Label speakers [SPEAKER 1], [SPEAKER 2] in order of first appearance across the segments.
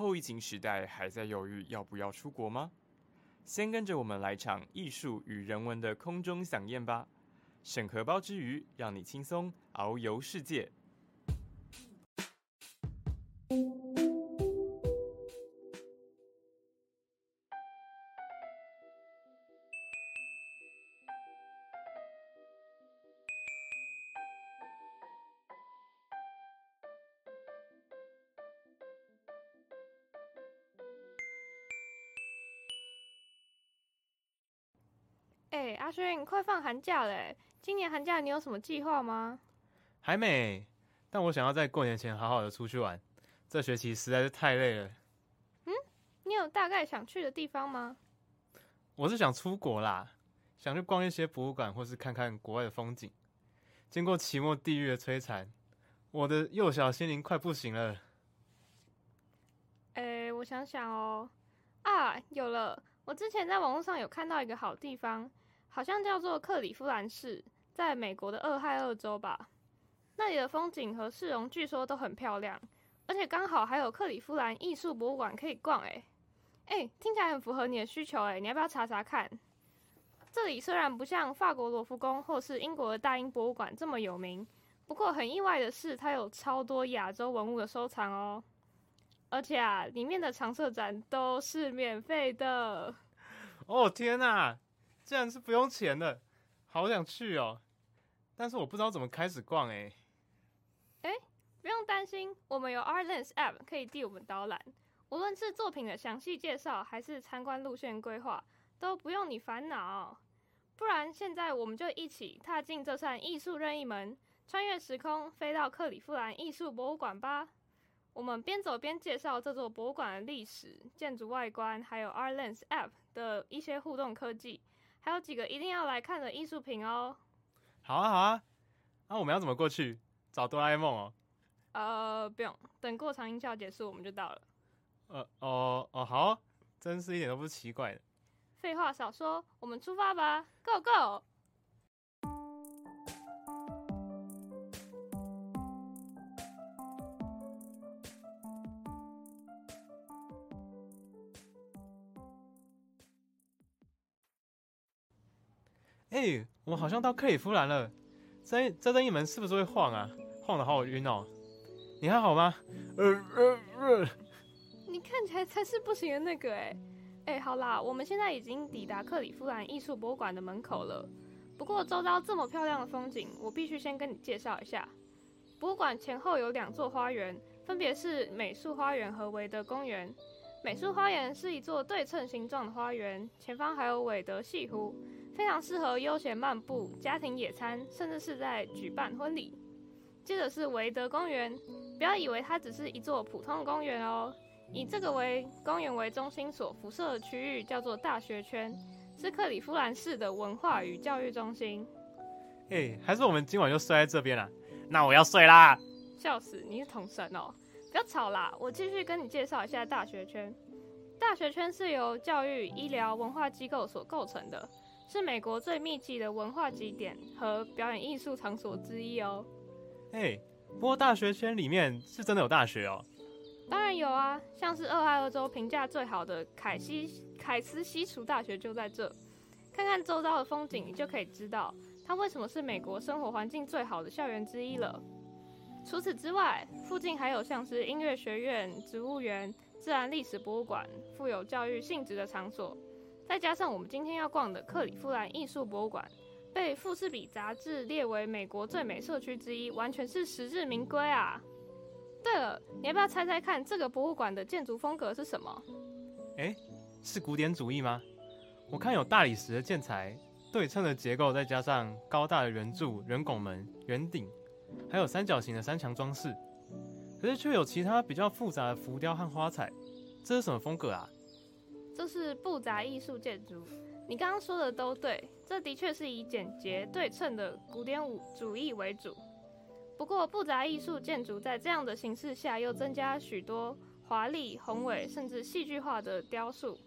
[SPEAKER 1] 后疫情时代还在犹豫要不要出国吗？先跟着我们来场艺术与人文的空中飨宴吧！审核包之余，让你轻松遨游世界。
[SPEAKER 2] 快放寒假嘞，今年寒假你有什么计划吗？
[SPEAKER 3] 还没，但我想要在过年前好好的出去玩。这学期实在是太累了。
[SPEAKER 2] 嗯，你有大概想去的地方吗？
[SPEAKER 3] 我是想出国啦，想去逛一些博物馆，或是看看国外的风景。经过期末地狱的摧残，我的幼小心灵快不行了。
[SPEAKER 2] 哎，我想想哦，啊，有了，我之前在网络上有看到一个好地方。好像叫做克里夫兰市，在美国的俄亥俄州吧。那里的风景和市容据说都很漂亮，而且刚好还有克里夫兰艺术博物馆可以逛。诶诶，听起来很符合你的需求。诶，你要不要查查看？这里虽然不像法国罗浮宫或是英国的大英博物馆这么有名，不过很意外的是，它有超多亚洲文物的收藏哦。而且啊，里面的常设展都是免费的。
[SPEAKER 3] 哦天哪！竟然是不用钱的，好想去哦！但是我不知道怎么开始逛哎。
[SPEAKER 2] 哎，不用担心，我们有 Artlens App 可以替我们导览，无论是作品的详细介绍，还是参观路线规划，都不用你烦恼。不然，现在我们就一起踏进这扇艺术任意门，穿越时空，飞到克里夫兰艺术博物馆吧！我们边走边介绍这座博物馆的历史、建筑外观，还有 Artlens App 的一些互动科技。还有几个一定要来看的艺术品哦。
[SPEAKER 3] 好啊，好啊。那我们要怎么过去？找哆啦 A 梦哦。
[SPEAKER 2] 呃，不用，等过场音效结束我们就到了。
[SPEAKER 3] 呃，哦，哦，好，真是一点都不奇怪的。
[SPEAKER 2] 废话少说，我们出发吧，Go Go！
[SPEAKER 3] 哎，我们好像到克里夫兰了。这这任意门是不是会晃啊？晃的好晕哦。你还好吗？呃呃
[SPEAKER 2] 呃。你看起来才是不行的那个哎。哎，好啦，我们现在已经抵达克里夫兰艺术博物馆的门口了。不过周遭这么漂亮的风景，我必须先跟你介绍一下。博物馆前后有两座花园，分别是美术花园和韦德公园。美术花园是一座对称形状的花园，前方还有韦德西湖。非常适合悠闲漫步、家庭野餐，甚至是在举办婚礼。接着是维德公园，不要以为它只是一座普通的公园哦。以这个为公园为中心所辐射的区域叫做大学圈，是克里夫兰市的文化与教育中心。
[SPEAKER 3] 哎，还是我们今晚就睡在这边了？那我要睡啦！
[SPEAKER 2] 笑死，你是童神哦！不要吵啦，我继续跟你介绍一下大学圈。大学圈是由教育、医疗、文化机构所构成的。是美国最密集的文化景点和表演艺术场所之一哦。
[SPEAKER 3] 哎，不过大学圈里面是真的有大学哦。
[SPEAKER 2] 当然有啊，像是俄亥俄州评价最好的凯西凯斯西楚大学就在这。看看周遭的风景，你就可以知道它为什么是美国生活环境最好的校园之一了。除此之外，附近还有像是音乐学院、植物园、自然历史博物馆，富有教育性质的场所。再加上我们今天要逛的克里夫兰艺术博物馆，被《富士比》杂志列为美国最美社区之一，完全是实至名归啊！对了，你要不要猜猜看这个博物馆的建筑风格是什么？
[SPEAKER 3] 哎，是古典主义吗？我看有大理石的建材，对称的结构，再加上高大的圆柱、圆拱门、圆顶，还有三角形的三墙装饰，可是却有其他比较复杂的浮雕和花彩，这是什么风格啊？
[SPEAKER 2] 这是布杂艺术建筑，你刚刚说的都对，这的确是以简洁对称的古典主主义为主。不过，布杂艺术建筑在这样的形式下，又增加许多华丽、宏伟甚至戏剧化的雕塑。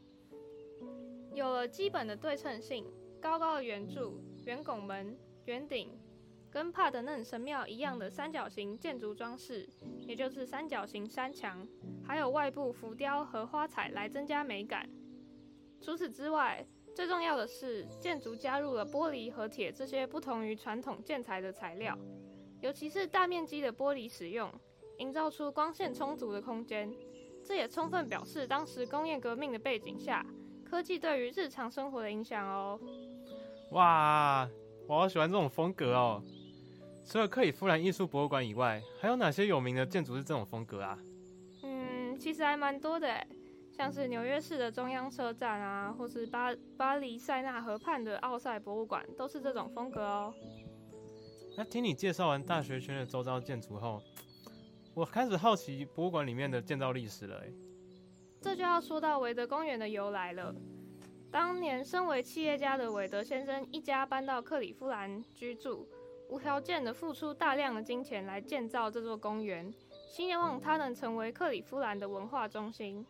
[SPEAKER 2] 有了基本的对称性，高高的圆柱、圆拱门、圆顶，跟帕德嫩神庙一样的三角形建筑装饰，也就是三角形山墙，还有外部浮雕和花彩来增加美感。除此之外，最重要的是建筑加入了玻璃和铁这些不同于传统建材的材料，尤其是大面积的玻璃使用，营造出光线充足的空间。这也充分表示当时工业革命的背景下，科技对于日常生活的影响哦。
[SPEAKER 3] 哇，我好喜欢这种风格哦！除了克里夫兰艺术博物馆以外，还有哪些有名的建筑是这种风格啊？
[SPEAKER 2] 嗯，其实还蛮多的诶，像是纽约市的中央车站啊，或是巴巴黎塞纳河畔的奥赛博物馆，都是这种风格哦。
[SPEAKER 3] 那听你介绍完大学圈的周遭建筑后，我开始好奇博物馆里面的建造历史了诶。
[SPEAKER 2] 这就要说到韦德公园的由来了。当年身为企业家的韦德先生一家搬到克里夫兰居住，无条件的付出大量的金钱来建造这座公园，希望它能成为克里夫兰的文化中心。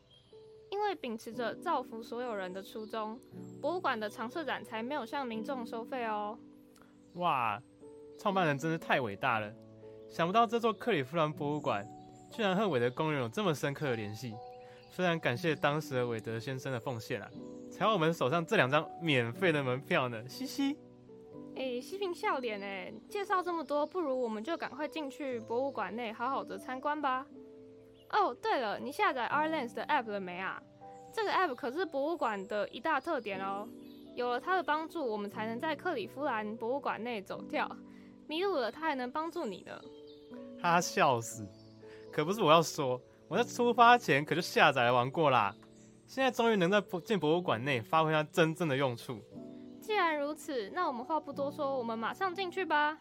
[SPEAKER 2] 因为秉持着造福所有人的初衷，博物馆的常设展才没有向民众收费哦。
[SPEAKER 3] 哇，创办人真是太伟大了！想不到这座克里夫兰博物馆居然和韦德公园有这么深刻的联系。非常感谢当时的韦德先生的奉献啊，才有我们手上这两张免费的门票呢，嘻嘻。
[SPEAKER 2] 哎，嬉皮笑脸哎，介绍这么多，不如我们就赶快进去博物馆内好好的参观吧。哦，对了，你下载 Arlens 的 App 了没啊？这个 App 可是博物馆的一大特点哦。有了它的帮助，我们才能在克里夫兰博物馆内走跳。迷路了，它还能帮助你呢。
[SPEAKER 3] 哈，笑死！可不是我要说。我在出发前可就下载玩过啦，现在终于能在进博物馆内发挥它真正的用处。
[SPEAKER 2] 既然如此，那我们话不多说，我们马上进去吧。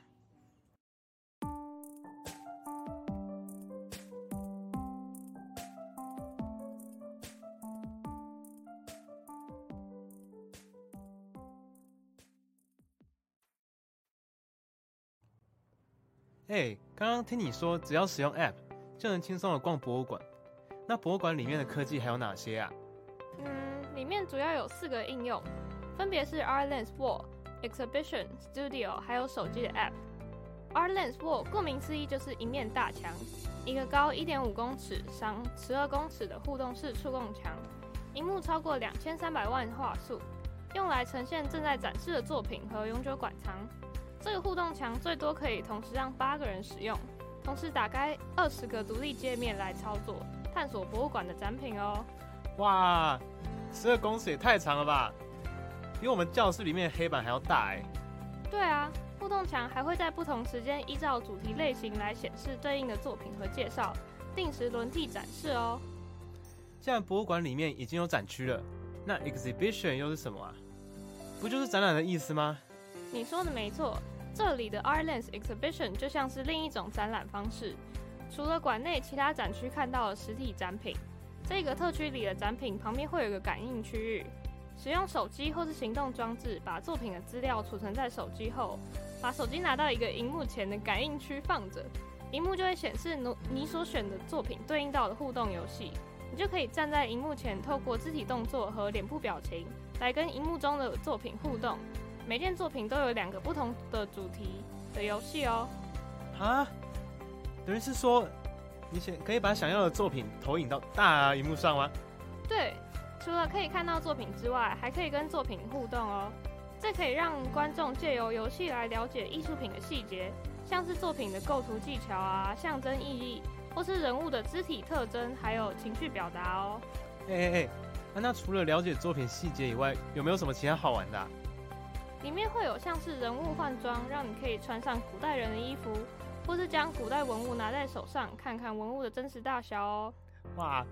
[SPEAKER 3] 哎，刚刚听你说只要使用 App。就能轻松的逛博物馆。那博物馆里面的科技还有哪些啊？
[SPEAKER 2] 嗯，里面主要有四个应用，分别是 Art Lens Wall、Exhibition Studio，还有手机的 App。Art Lens Wall 顾名思义就是一面大墙，一个高一点五公尺、长十二公尺的互动式触控墙，荧幕超过两千三百万画素，用来呈现正在展示的作品和永久馆藏。这个互动墙最多可以同时让八个人使用。同时打开二十个独立界面来操作，探索博物馆的展品哦。
[SPEAKER 3] 哇，十二公尺也太长了吧！比我们教室里面的黑板还要大哎。
[SPEAKER 2] 对啊，互动墙还会在不同时间依照主题类型来显示对应的作品和介绍，定时轮替展示哦。
[SPEAKER 3] 既然博物馆里面已经有展区了，那 exhibition 又是什么啊？不就是展览的意思吗？
[SPEAKER 2] 你说的没错。这里的 Arlens Exhibition 就像是另一种展览方式，除了馆内其他展区看到的实体展品，这个特区里的展品旁边会有个感应区域，使用手机或是行动装置把作品的资料储存在手机后，把手机拿到一个荧幕前的感应区放着，荧幕就会显示你所选的作品对应到的互动游戏，你就可以站在荧幕前，透过肢体动作和脸部表情来跟荧幕中的作品互动。每件作品都有两个不同的主题的游戏哦。
[SPEAKER 3] 啊，等于是说，你想可以把想要的作品投影到大荧幕上吗？
[SPEAKER 2] 对，除了可以看到作品之外，还可以跟作品互动哦。这可以让观众借由游戏来了解艺术品的细节，像是作品的构图技巧啊、象征意义，或是人物的肢体特征，还有情绪表达哦。
[SPEAKER 3] 哎哎哎，那除了了解作品细节以外，有没有什么其他好玩的？
[SPEAKER 2] 里面会有像是人物换装，让你可以穿上古代人的衣服，或是将古代文物拿在手上，看看文物的真实大小哦。
[SPEAKER 3] 哇，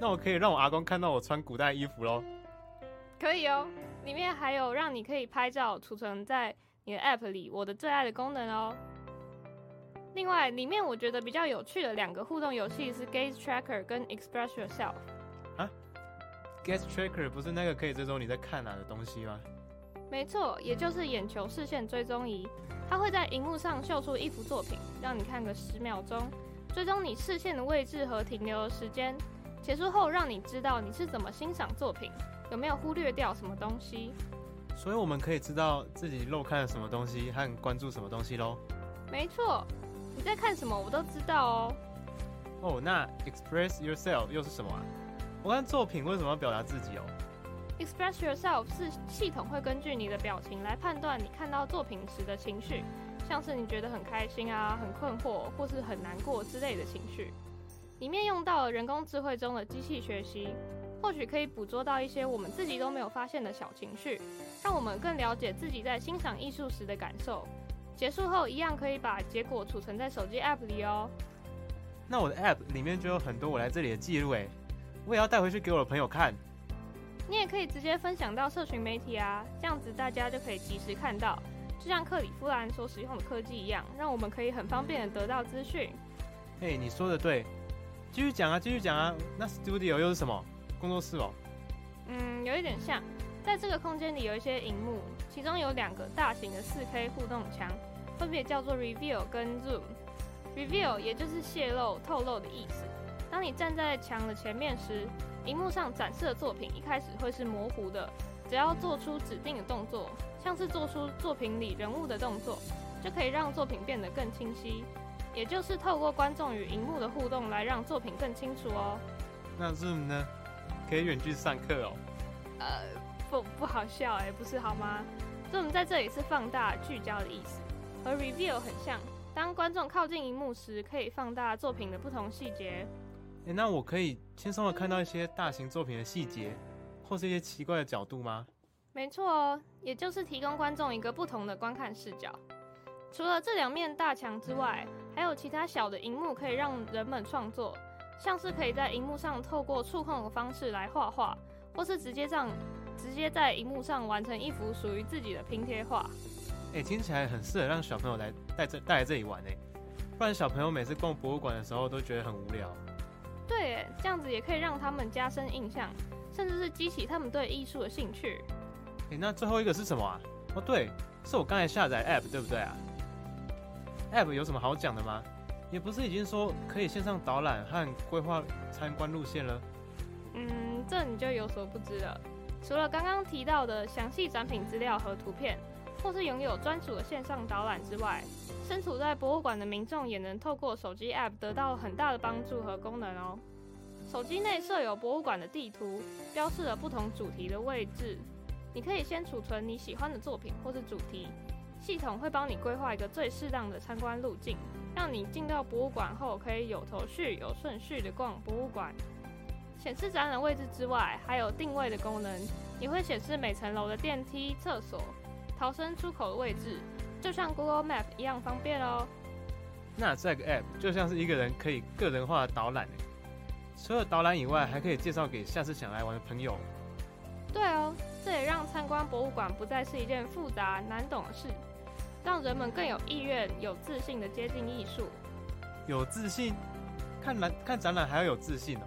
[SPEAKER 3] 那我可以让我阿公看到我穿古代衣服喽？
[SPEAKER 2] 可以哦。里面还有让你可以拍照储存在你的 App 里，我的最爱的功能哦。另外，里面我觉得比较有趣的两个互动游戏是 Gaze Tracker 跟 Express Yourself。
[SPEAKER 3] 啊？Gaze Tracker 不是那个可以追踪你在看哪的东西吗？
[SPEAKER 2] 没错，也就是眼球视线追踪仪，它会在荧幕上秀出一幅作品，让你看个十秒钟，追踪你视线的位置和停留的时间。结束后，让你知道你是怎么欣赏作品，有没有忽略掉什么东西。
[SPEAKER 3] 所以我们可以知道自己漏看了什么东西和关注什么东西喽。
[SPEAKER 2] 没错，你在看什么我都知道哦。
[SPEAKER 3] 哦，那 express yourself 又是什么啊？我看作品为什么要表达自己哦
[SPEAKER 2] ？Express yourself 是系统会根据你的表情来判断你看到作品时的情绪，像是你觉得很开心啊、很困惑或是很难过之类的情绪。里面用到了人工智慧中的机器学习，或许可以捕捉到一些我们自己都没有发现的小情绪，让我们更了解自己在欣赏艺术时的感受。结束后一样可以把结果储存在手机 App 里哦。
[SPEAKER 3] 那我的 App 里面就有很多我来这里的记录诶，我也要带回去给我的朋友看。
[SPEAKER 2] 你也可以直接分享到社群媒体啊，这样子大家就可以及时看到，就像克里夫兰所使用的科技一样，让我们可以很方便的得到资讯。
[SPEAKER 3] 嘿，你说的对，继续讲啊，继续讲啊。那 Studio 又是什么？工作室哦。
[SPEAKER 2] 嗯，有一点像，在这个空间里有一些荧幕，其中有两个大型的 4K 互动墙，分别叫做 Reveal 跟 Zoom。Reveal 也就是泄露、透露的意思。当你站在墙的前面时，荧幕上展示的作品一开始会是模糊的。只要做出指定的动作，像是做出作品里人物的动作，就可以让作品变得更清晰。也就是透过观众与荧幕的互动来让作品更清楚哦。
[SPEAKER 3] 那 Zoom 呢？可以远距上课哦。
[SPEAKER 2] 呃，不不好笑哎，不是好吗？Zoom 在这里是放大、聚焦的意思，和 Reveal 很像。当观众靠近荧幕时，可以放大作品的不同细节。
[SPEAKER 3] 诶，那我可以轻松的看到一些大型作品的细节，或是一些奇怪的角度吗？
[SPEAKER 2] 没错哦，也就是提供观众一个不同的观看视角。除了这两面大墙之外，还有其他小的荧幕可以让人们创作，像是可以在荧幕上透过触控的方式来画画，或是直接让直接在荧幕上完成一幅属于自己的拼贴画。
[SPEAKER 3] 哎，听起来很适合让小朋友来带这带来这里玩哎，不然小朋友每次逛博物馆的时候都觉得很无聊。
[SPEAKER 2] 对，这样子也可以让他们加深印象，甚至是激起他们对艺术的兴趣。
[SPEAKER 3] 哎，那最后一个是什么啊？哦，对，是我刚才下载 App，对不对啊？App 有什么好讲的吗？也不是已经说可以线上导览和规划参观路线了？
[SPEAKER 2] 嗯，这你就有所不知了。除了刚刚提到的详细展品资料和图片。或是拥有专属的线上导览之外，身处在博物馆的民众也能透过手机 App 得到很大的帮助和功能哦。手机内设有博物馆的地图，标示了不同主题的位置。你可以先储存你喜欢的作品或是主题，系统会帮你规划一个最适当的参观路径，让你进到博物馆后可以有头绪、有顺序的逛博物馆。显示展览位置之外，还有定位的功能，也会显示每层楼的电梯、厕所。逃生出口的位置，就像 Google Map 一样方便哦。
[SPEAKER 3] 那这个 App 就像是一个人可以个人化的导览除了导览以外，还可以介绍给下次想来玩的朋友。
[SPEAKER 2] 对哦，这也让参观博物馆不再是一件复杂难懂的事，让人们更有意愿、有自信的接近艺术。
[SPEAKER 3] 有自信？看展看展览还要有自信哦？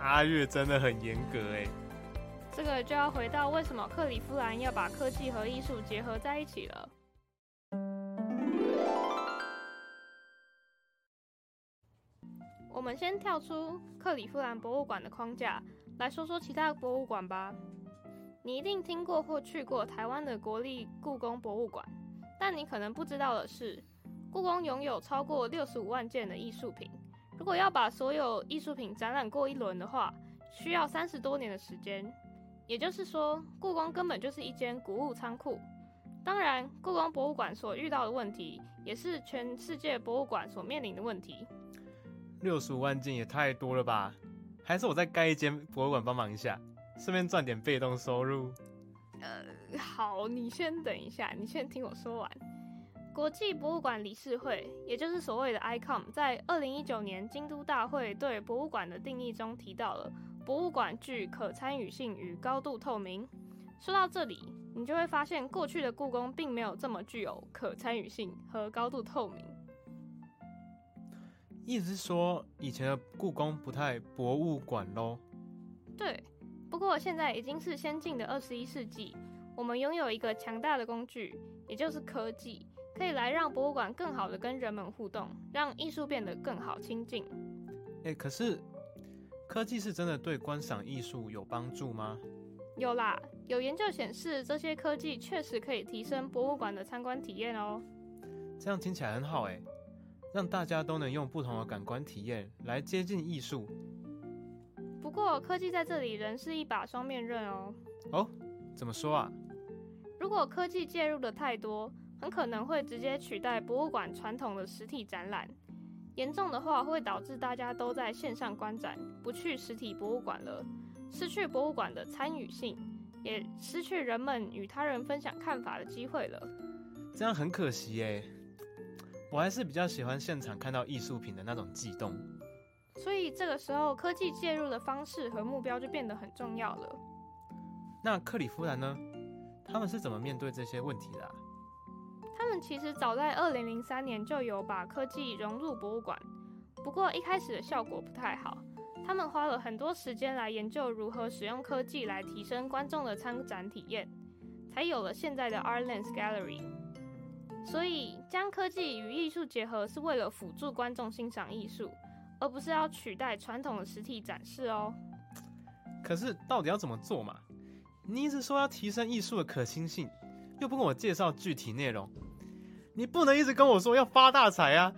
[SPEAKER 3] 阿月真的很严格哎。
[SPEAKER 2] 这个就要回到为什么克里夫兰要把科技和艺术结合在一起了。我们先跳出克里夫兰博物馆的框架，来说说其他博物馆吧。你一定听过或去过台湾的国立故宫博物馆，但你可能不知道的是，故宫拥有超过六十五万件的艺术品。如果要把所有艺术品展览过一轮的话，需要三十多年的时间。也就是说，故宫根本就是一间古物仓库。当然，故宫博物馆所遇到的问题，也是全世界博物馆所面临的问题。
[SPEAKER 3] 六十五万件也太多了吧？还是我再盖一间博物馆帮忙一下，顺便赚点被动收入。
[SPEAKER 2] 呃，好，你先等一下，你先听我说完。国际博物馆理事会，也就是所谓的 ICOM，在二零一九年京都大会对博物馆的定义中提到了。博物馆具可参与性与高度透明。说到这里，你就会发现过去的故宫并没有这么具有可参与性和高度透明。
[SPEAKER 3] 意思是说，以前的故宫不太博物馆喽？
[SPEAKER 2] 对。不过现在已经是先进的二十一世纪，我们拥有一个强大的工具，也就是科技，可以来让博物馆更好的跟人们互动，让艺术变得更好亲近。
[SPEAKER 3] 哎，可是。科技是真的对观赏艺术有帮助吗？
[SPEAKER 2] 有啦，有研究显示，这些科技确实可以提升博物馆的参观体验哦。
[SPEAKER 3] 这样听起来很好哎，让大家都能用不同的感官体验来接近艺术。
[SPEAKER 2] 不过科技在这里仍是一把双面刃哦。
[SPEAKER 3] 哦，怎么说啊？
[SPEAKER 2] 如果科技介入的太多，很可能会直接取代博物馆传统的实体展览。严重的话，会导致大家都在线上观展，不去实体博物馆了，失去博物馆的参与性，也失去人们与他人分享看法的机会了。
[SPEAKER 3] 这样很可惜耶。我还是比较喜欢现场看到艺术品的那种悸动。
[SPEAKER 2] 所以这个时候，科技介入的方式和目标就变得很重要了。
[SPEAKER 3] 那克里夫兰呢？他们是怎么面对这些问题的？
[SPEAKER 2] 他们其实早在二零零三年就有把科技融入博物馆，不过一开始的效果不太好。他们花了很多时间来研究如何使用科技来提升观众的参展体验，才有了现在的 ArtLens Gallery。所以将科技与艺术结合是为了辅助观众欣赏艺术，而不是要取代传统的实体展示哦。
[SPEAKER 3] 可是到底要怎么做嘛？你一直说要提升艺术的可亲性，又不跟我介绍具体内容。你不能一直跟我说要发大财啊！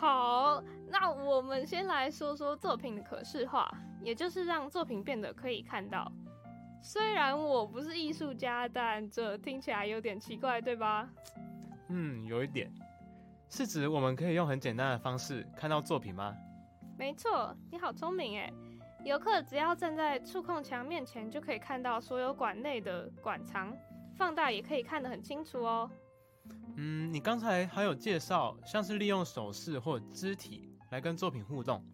[SPEAKER 2] 好，那我们先来说说作品的可视化，也就是让作品变得可以看到。虽然我不是艺术家，但这听起来有点奇怪，对吧？
[SPEAKER 3] 嗯，有一点。是指我们可以用很简单的方式看到作品吗？
[SPEAKER 2] 没错，你好聪明诶。游客只要站在触控墙面前，就可以看到所有馆内的馆藏，放大也可以看得很清楚哦。
[SPEAKER 3] 嗯，你刚才还有介绍，像是利用手势或肢体来跟作品互动，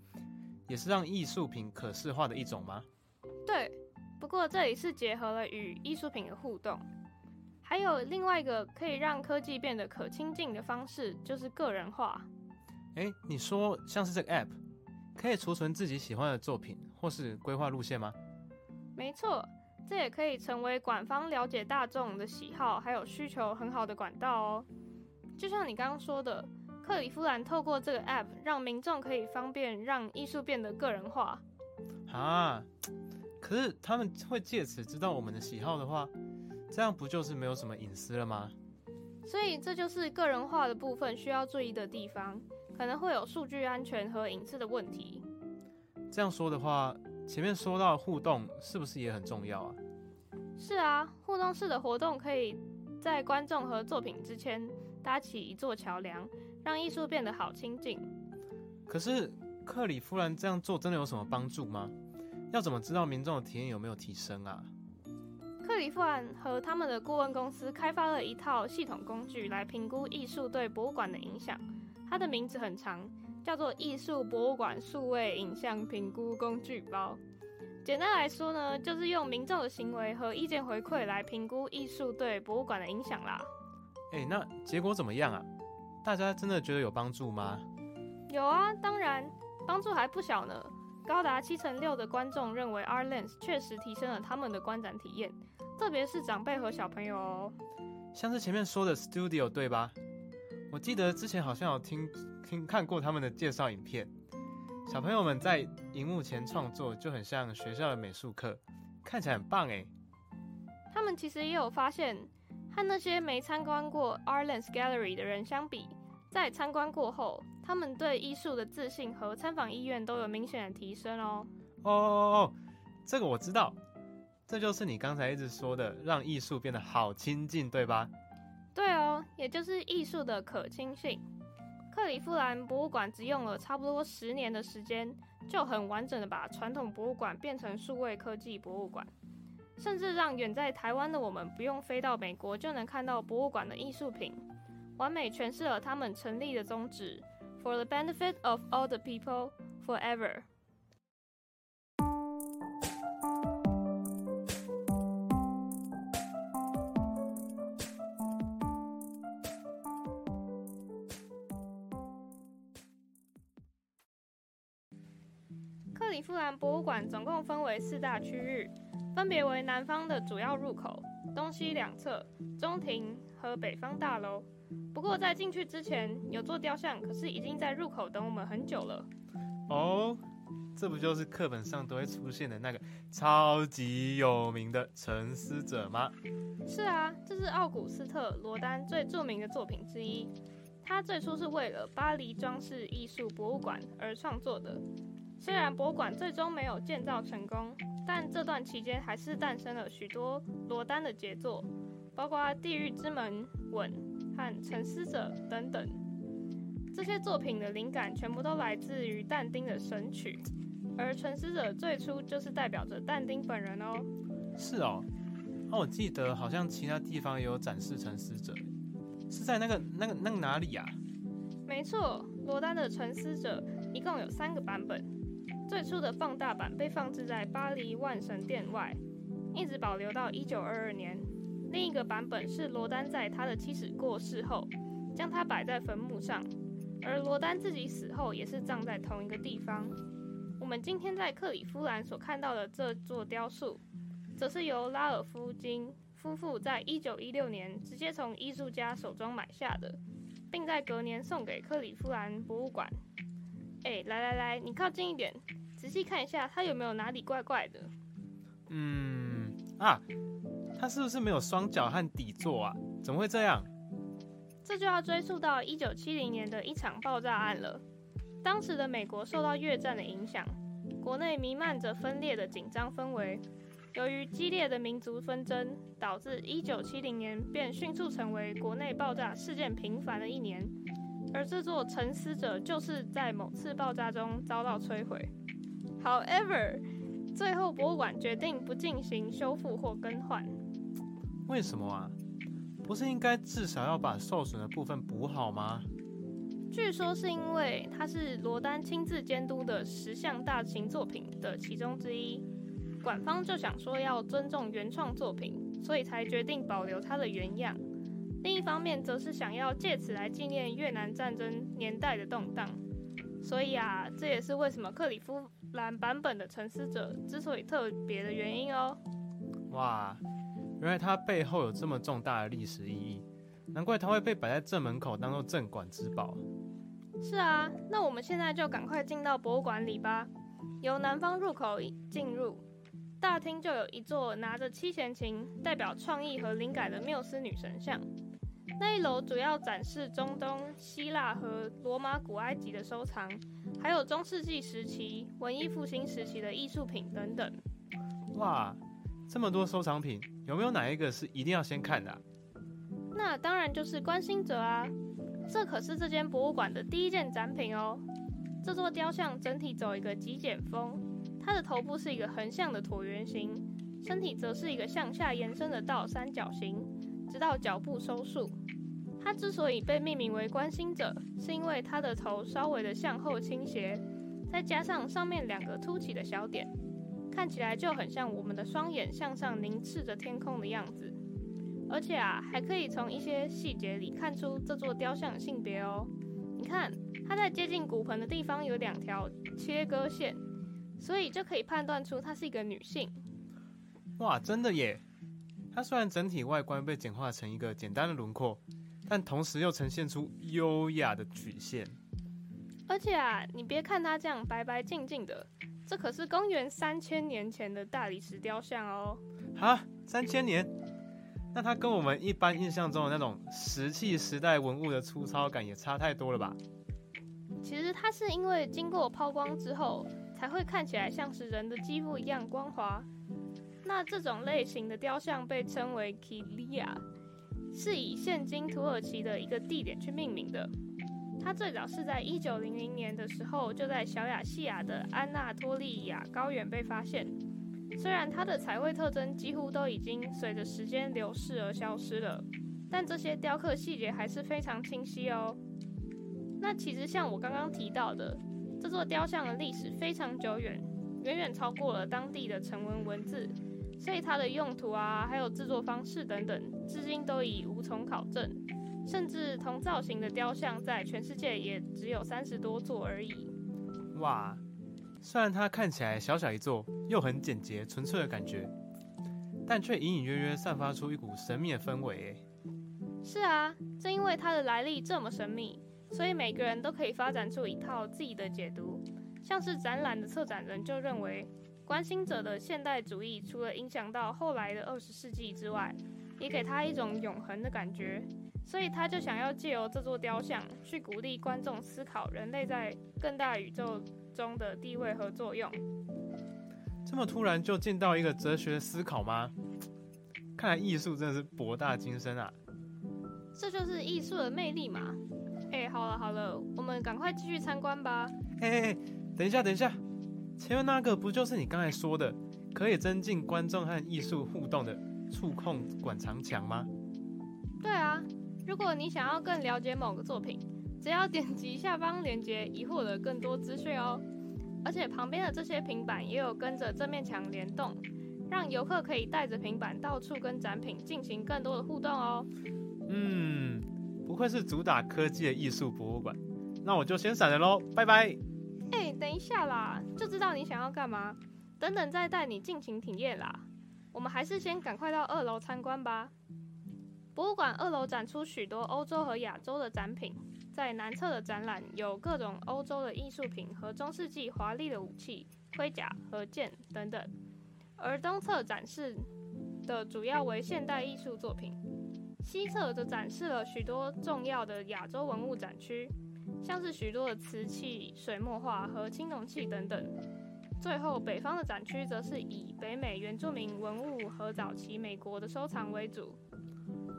[SPEAKER 3] 也是让艺术品可视化的一种吗？
[SPEAKER 2] 对，不过这里是结合了与艺术品的互动，还有另外一个可以让科技变得可亲近的方式，就是个人化。
[SPEAKER 3] 哎，你说像是这个 App，可以储存自己喜欢的作品，或是规划路线吗？
[SPEAKER 2] 没错。这也可以成为馆方了解大众的喜好还有需求很好的管道哦。就像你刚刚说的，克里夫兰透过这个 App 让民众可以方便让艺术变得个人化。
[SPEAKER 3] 啊，可是他们会借此知道我们的喜好的话，这样不就是没有什么隐私了吗？
[SPEAKER 2] 所以这就是个人化的部分需要注意的地方，可能会有数据安全和隐私的问题。
[SPEAKER 3] 这样说的话。前面说到互动，是不是也很重要啊？
[SPEAKER 2] 是啊，互动式的活动可以在观众和作品之间搭起一座桥梁，让艺术变得好亲近。
[SPEAKER 3] 可是克里夫兰这样做真的有什么帮助吗？要怎么知道民众的体验有没有提升啊？
[SPEAKER 2] 克里夫兰和他们的顾问公司开发了一套系统工具来评估艺术对博物馆的影响，它的名字很长。叫做艺术博物馆数位影像评估工具包。简单来说呢，就是用民众的行为和意见回馈来评估艺术对博物馆的影响啦。
[SPEAKER 3] 哎，那结果怎么样啊？大家真的觉得有帮助吗？
[SPEAKER 2] 有啊，当然，帮助还不小呢。高达七成六的观众认为 ArtLens 确实提升了他们的观展体验，特别是长辈和小朋友哦。
[SPEAKER 3] 像是前面说的 Studio 对吧？我记得之前好像有听听看过他们的介绍影片，小朋友们在荧幕前创作就很像学校的美术课，看起来很棒哎。
[SPEAKER 2] 他们其实也有发现，和那些没参观过 ArtLens Gallery 的人相比，在参观过后，他们对艺术的自信和参访意愿都有明显的提升哦。
[SPEAKER 3] 哦哦哦，这个我知道，这就是你刚才一直说的，让艺术变得好亲近，对吧？
[SPEAKER 2] 对哦，也就是艺术的可亲性。克里夫兰博物馆只用了差不多十年的时间，就很完整的把传统博物馆变成数位科技博物馆，甚至让远在台湾的我们不用飞到美国就能看到博物馆的艺术品，完美诠释了他们成立的宗旨：For the benefit of all the people, forever。博物馆总共分为四大区域，分别为南方的主要入口、东西两侧、中庭和北方大楼。不过在进去之前有座雕像，可是已经在入口等我们很久了。
[SPEAKER 3] 哦，这不就是课本上都会出现的那个超级有名的沉思者吗？
[SPEAKER 2] 是啊，这是奥古斯特·罗丹最著名的作品之一。他最初是为了巴黎装饰艺术博物馆而创作的。虽然博物馆最终没有建造成功，但这段期间还是诞生了许多罗丹的杰作，包括《地狱之门》、《吻》和《沉思者》等等。这些作品的灵感全部都来自于但丁的《神曲》，而《沉思者》最初就是代表着但丁本人哦。
[SPEAKER 3] 是哦，那我记得好像其他地方也有展示《沉思者》。是在那个、那个、那个哪里呀？
[SPEAKER 2] 没错，罗丹的《沉思者》一共有三个版本。最初的放大版被放置在巴黎万神殿外，一直保留到一九二二年。另一个版本是罗丹在他的妻子过世后，将它摆在坟墓上，而罗丹自己死后也是葬在同一个地方。我们今天在克里夫兰所看到的这座雕塑，则是由拉尔夫金。夫妇在一九一六年直接从艺术家手中买下的，并在隔年送给克里夫兰博物馆。哎，来来来，你靠近一点，仔细看一下，它有没有哪里怪怪的？
[SPEAKER 3] 嗯啊，它是不是没有双脚和底座啊？怎么会这样？
[SPEAKER 2] 这就要追溯到一九七零年的一场爆炸案了。当时的美国受到越战的影响，国内弥漫着分裂的紧张氛围。由于激烈的民族纷争，导致一九七零年便迅速成为国内爆炸事件频繁的一年。而这座沉思者就是在某次爆炸中遭到摧毁。However，最后博物馆决定不进行修复或更换。
[SPEAKER 3] 为什么啊？不是应该至少要把受损的部分补好吗？
[SPEAKER 2] 据说是因为它是罗丹亲自监督的十项大型作品的其中之一。馆方就想说要尊重原创作品，所以才决定保留它的原样。另一方面，则是想要借此来纪念越南战争年代的动荡。所以啊，这也是为什么克里夫兰版本的沉思者之所以特别的原因哦。
[SPEAKER 3] 哇，原来它背后有这么重大的历史意义，难怪它会被摆在正门口当做镇馆之宝。
[SPEAKER 2] 是啊，那我们现在就赶快进到博物馆里吧，由南方入口进入。大厅就有一座拿着七弦琴、代表创意和灵感的缪斯女神像。那一楼主要展示中东、希腊和罗马古埃及的收藏，还有中世纪时期、文艺复兴时期的艺术品等等。
[SPEAKER 3] 哇，这么多收藏品，有没有哪一个是一定要先看的？
[SPEAKER 2] 那当然就是关心者啊！这可是这间博物馆的第一件展品哦。这座雕像整体走一个极简风。它的头部是一个横向的椭圆形，身体则是一个向下延伸的倒三角形，直到脚部收束。它之所以被命名为关心者，是因为它的头稍微的向后倾斜，再加上上面两个凸起的小点，看起来就很像我们的双眼向上凝视着天空的样子。而且啊，还可以从一些细节里看出这座雕像的性别哦。你看，它在接近骨盆的地方有两条切割线。所以就可以判断出它是一个女性。
[SPEAKER 3] 哇，真的耶！她虽然整体外观被简化成一个简单的轮廓，但同时又呈现出优雅的曲线。
[SPEAKER 2] 而且啊，你别看它这样白白净净的，这可是公元三千年前的大理石雕像哦。
[SPEAKER 3] 哈，三千年？那它跟我们一般印象中的那种石器时代文物的粗糙感也差太多了吧？
[SPEAKER 2] 其实它是因为经过抛光之后。才会看起来像是人的肌肤一样光滑。那这种类型的雕像被称为 Kilia，是以现今土耳其的一个地点去命名的。它最早是在一九零零年的时候就在小亚细亚的安纳托利亚高原被发现。虽然它的彩绘特征几乎都已经随着时间流逝而消失了，但这些雕刻细节还是非常清晰哦。那其实像我刚刚提到的。这座雕像的历史非常久远，远远超过了当地的成文文字，所以它的用途啊，还有制作方式等等，至今都已无从考证。甚至同造型的雕像在全世界也只有三十多座而已。
[SPEAKER 3] 哇，虽然它看起来小小一座，又很简洁纯粹的感觉，但却隐隐约约散发出一股神秘的氛围。
[SPEAKER 2] 是啊，正因为它的来历这么神秘。所以每个人都可以发展出一套自己的解读，像是展览的策展人就认为，关心者的现代主义除了影响到后来的二十世纪之外，也给他一种永恒的感觉，所以他就想要借由这座雕像去鼓励观众思考人类在更大宇宙中的地位和作用。
[SPEAKER 3] 这么突然就进到一个哲学思考吗？看来艺术真的是博大精深啊！
[SPEAKER 2] 这就是艺术的魅力嘛！哎，好了好了，我们赶快继续参观吧。
[SPEAKER 3] 哎哎哎，等一下等一下，前面那个不就是你刚才说的可以增进观众和艺术互动的触控馆藏墙吗？
[SPEAKER 2] 对啊，如果你想要更了解某个作品，只要点击下方链接，以获得更多资讯哦。而且旁边的这些平板也有跟着这面墙联动，让游客可以带着平板到处跟展品进行更多的互动哦。
[SPEAKER 3] 嗯，不愧是主打科技的艺术博物馆，那我就先闪人喽，拜拜。
[SPEAKER 2] 哎，等一下啦，就知道你想要干嘛，等等再带你尽情体验啦。我们还是先赶快到二楼参观吧。博物馆二楼展出许多欧洲和亚洲的展品。在南侧的展览有各种欧洲的艺术品和中世纪华丽的武器、盔甲和剑等等，而东侧展示的主要为现代艺术作品。西侧则展示了许多重要的亚洲文物展区，像是许多的瓷器、水墨画和青铜器等等。最后，北方的展区则是以北美原住民文物和早期美国的收藏为主。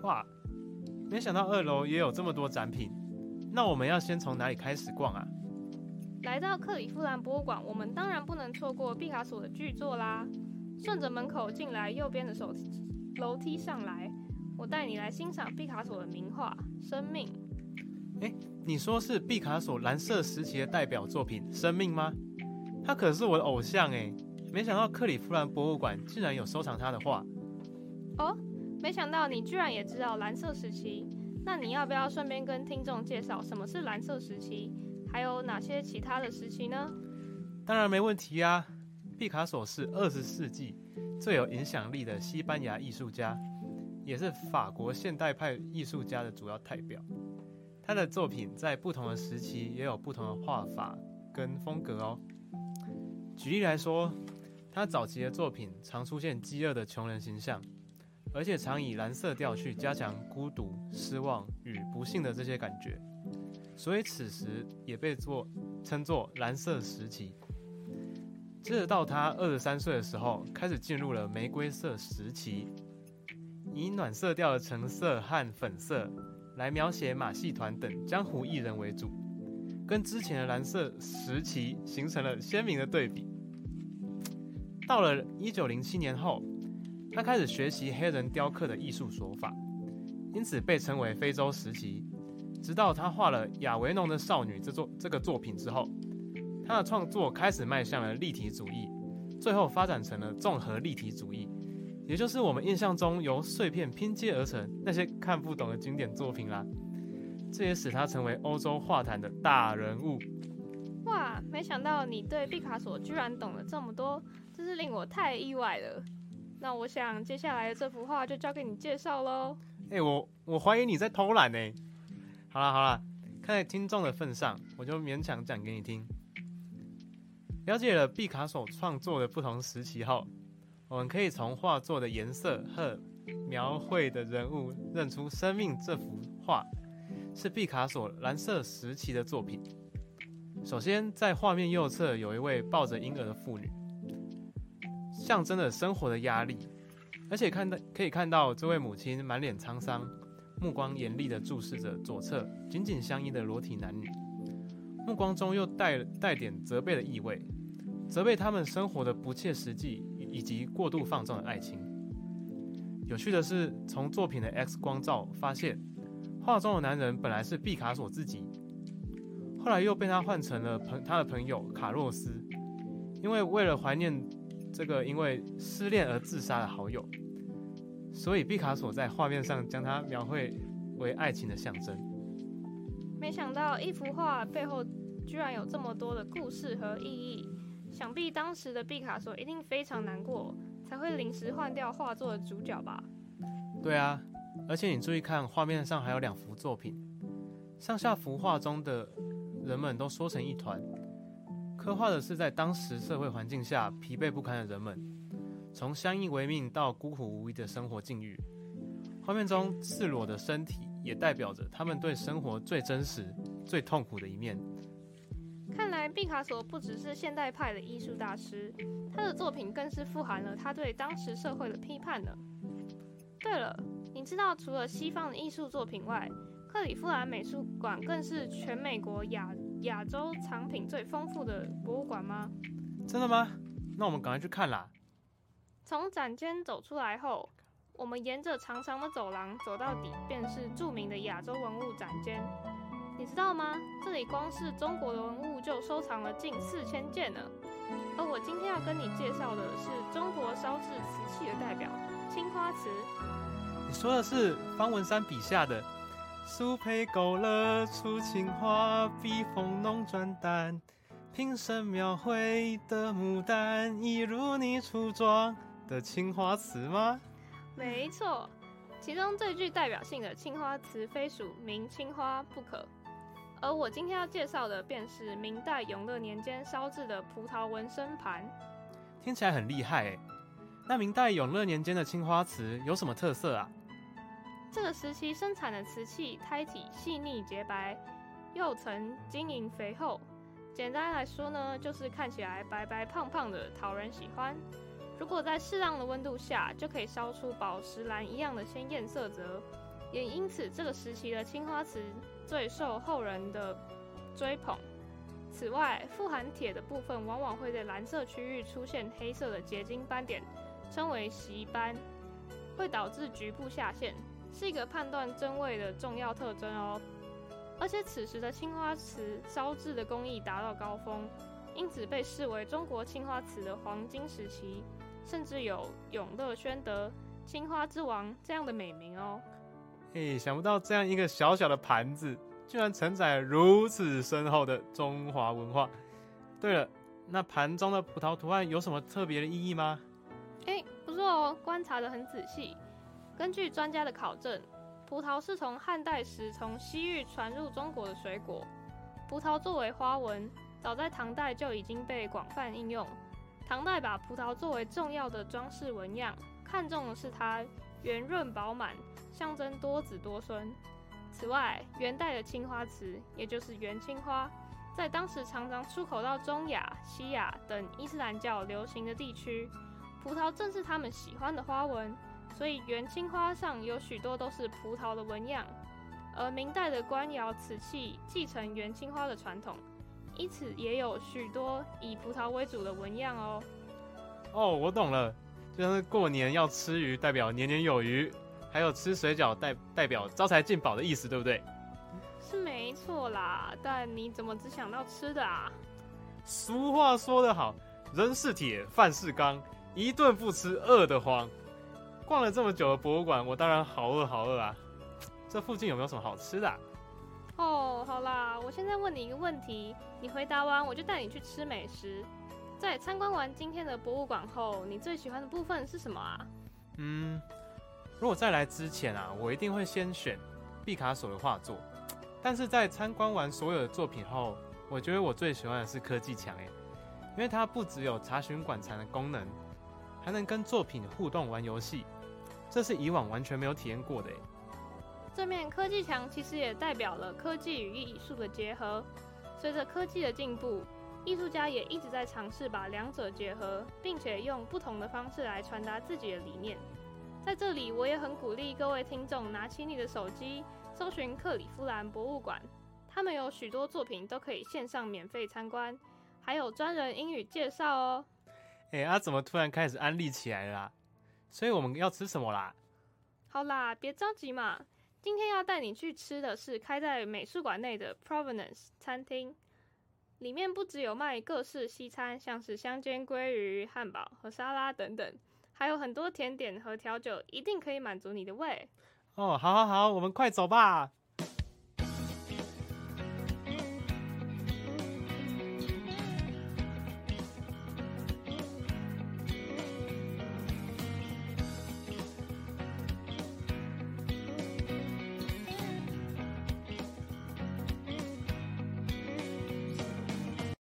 [SPEAKER 3] 哇，没想到二楼也有这么多展品。那我们要先从哪里开始逛啊？
[SPEAKER 2] 来到克里夫兰博物馆，我们当然不能错过毕卡索的巨作啦。顺着门口进来，右边的手楼梯上来，我带你来欣赏毕卡索的名画《生命》。
[SPEAKER 3] 哎，你说是毕卡索蓝色时期的代表作品《生命》吗？他可是我的偶像哎！没想到克里夫兰博物馆竟然有收藏他的画。
[SPEAKER 2] 哦，没想到你居然也知道蓝色时期。那你要不要顺便跟听众介绍什么是蓝色时期，还有哪些其他的时期呢？
[SPEAKER 3] 当然没问题啊！毕卡索是二十世纪最有影响力的西班牙艺术家，也是法国现代派艺术家的主要代表。他的作品在不同的时期也有不同的画法跟风格哦。举例来说，他早期的作品常出现饥饿的穷人形象。而且常以蓝色调去加强孤独、失望与不幸的这些感觉，所以此时也被作称作蓝色时期。接着到他二十三岁的时候，开始进入了玫瑰色时期，以暖色调的橙色和粉色来描写马戏团等江湖艺人为主，跟之前的蓝色时期形成了鲜明的对比。到了一九零七年后。他开始学习黑人雕刻的艺术手法，因此被称为非洲时期。直到他画了《亚维农的少女》这作这个作品之后，他的创作开始迈向了立体主义，最后发展成了综合立体主义，也就是我们印象中由碎片拼接而成那些看不懂的经典作品啦。这也使他成为欧洲画坛的大人物。
[SPEAKER 2] 哇，没想到你对毕卡索居然懂了这么多，真是令我太意外了。那我想接下来的这幅画就交给你介绍喽。
[SPEAKER 3] 哎，我我怀疑你在偷懒呢。好了好了，看在听众的份上，我就勉强讲给你听。了解了毕卡索创作的不同时期后，我们可以从画作的颜色和描绘的人物认出《生命》这幅画是毕卡索蓝色时期的作品。首先，在画面右侧有一位抱着婴儿的妇女。象征了生活的压力，而且看到可以看到这位母亲满脸沧桑，目光严厉地注视着左侧紧紧相依的裸体男女，目光中又带带点责备的意味，责备他们生活的不切实际以及过度放纵的爱情。有趣的是，从作品的 X 光照发现，画中的男人本来是毕卡索自己，后来又被他换成了朋他的朋友卡洛斯，因为为了怀念。这个因为失恋而自杀的好友，所以毕卡索在画面上将他描绘为爱情的象征。
[SPEAKER 2] 没想到一幅画背后居然有这么多的故事和意义，想必当时的毕卡索一定非常难过，才会临时换掉画作的主角吧？
[SPEAKER 3] 对啊，而且你注意看画面上还有两幅作品，上下幅画中的人们都缩成一团。刻画的是在当时社会环境下疲惫不堪的人们，从相依为命到孤苦无依的生活境遇。画面中赤裸的身体，也代表着他们对生活最真实、最痛苦的一面。
[SPEAKER 2] 看来毕卡索不只是现代派的艺术大师，他的作品更是富含了他对当时社会的批判呢。对了，你知道除了西方的艺术作品外，克里夫兰美术馆更是全美国亚亚洲藏品最丰富的博物馆吗？
[SPEAKER 3] 真的吗？那我们赶快去看啦！
[SPEAKER 2] 从展间走出来后，我们沿着长长的走廊走到底，便是著名的亚洲文物展间。你知道吗？这里光是中国的文物就收藏了近四千件呢。而我今天要跟你介绍的是中国烧制瓷器的代表——青花瓷。
[SPEAKER 3] 你说的是方文山笔下的“苏培勾勒出青花，笔锋浓转淡，瓶身描绘的牡丹，一如你初妆的青花瓷吗？
[SPEAKER 2] 没错，其中最具代表性的青花瓷非属明青花不可。而我今天要介绍的，便是明代永乐年间烧制的葡萄纹身盘。
[SPEAKER 3] 听起来很厉害诶。那明代永乐年间的青花瓷有什么特色啊？
[SPEAKER 2] 这个时期生产的瓷器胎体细腻洁白，釉层晶莹肥厚。简单来说呢，就是看起来白白胖胖的，讨人喜欢。如果在适当的温度下，就可以烧出宝石蓝一样的鲜艳色泽。也因此，这个时期的青花瓷最受后人的追捧。此外，富含铁的部分往往会在蓝色区域出现黑色的结晶斑点，称为锡斑，会导致局部下陷，是一个判断真伪的重要特征哦。而且，此时的青花瓷烧制的工艺达到高峰，因此被视为中国青花瓷的黄金时期，甚至有“永乐宣德”“青花之王”这样的美名哦。
[SPEAKER 3] 哎，想不到这样一个小小的盘子，居然承载如此深厚的中华文化。对了，那盘中的葡萄图案有什么特别的意义吗？
[SPEAKER 2] 哎，不错哦，观察的很仔细。根据专家的考证，葡萄是从汉代时从西域传入中国的水果。葡萄作为花纹，早在唐代就已经被广泛应用。唐代把葡萄作为重要的装饰纹样，看重的是它圆润饱满。象征多子多孙。此外，元代的青花瓷，也就是元青花，在当时常常出口到中亚、西亚等伊斯兰教流行的地区，葡萄正是他们喜欢的花纹，所以元青花上有许多都是葡萄的纹样。而明代的官窑瓷器继承元青花的传统，因此也有许多以葡萄为主的纹样哦。
[SPEAKER 3] 哦，我懂了，就像是过年要吃鱼，代表年年有余。还有吃水饺代代表招财进宝的意思，对不对？
[SPEAKER 2] 是没错啦，但你怎么只想到吃的啊？
[SPEAKER 3] 俗话说得好，人是铁，饭是钢，一顿不吃饿得慌。逛了这么久的博物馆，我当然好饿好饿啊！这附近有没有什么好吃的？
[SPEAKER 2] 哦，好啦，我现在问你一个问题，你回答完我就带你去吃美食。在参观完今天的博物馆后，你最喜欢的部分是什么啊？
[SPEAKER 3] 嗯。如果再来之前啊，我一定会先选毕卡索的画作。但是在参观完所有的作品后，我觉得我最喜欢的是科技墙诶，因为它不只有查询馆藏的功能，还能跟作品互动玩游戏，这是以往完全没有体验过的诶。
[SPEAKER 2] 这面科技墙其实也代表了科技与艺术的结合。随着科技的进步，艺术家也一直在尝试把两者结合，并且用不同的方式来传达自己的理念。在这里，我也很鼓励各位听众拿起你的手机，搜寻克里夫兰博物馆，他们有许多作品都可以线上免费参观，还有专人英语介绍哦。
[SPEAKER 3] 哎，啊，怎么突然开始安利起来啦？所以我们要吃什么啦？
[SPEAKER 2] 好啦，别着急嘛。今天要带你去吃的是开在美术馆内的 Provenance 餐厅，里面不只有卖各式西餐，像是香煎鲑鱼、汉堡和沙拉等等。还有很多甜点和调酒，一定可以满足你的胃。
[SPEAKER 3] 哦，好，好，好，我们快走吧。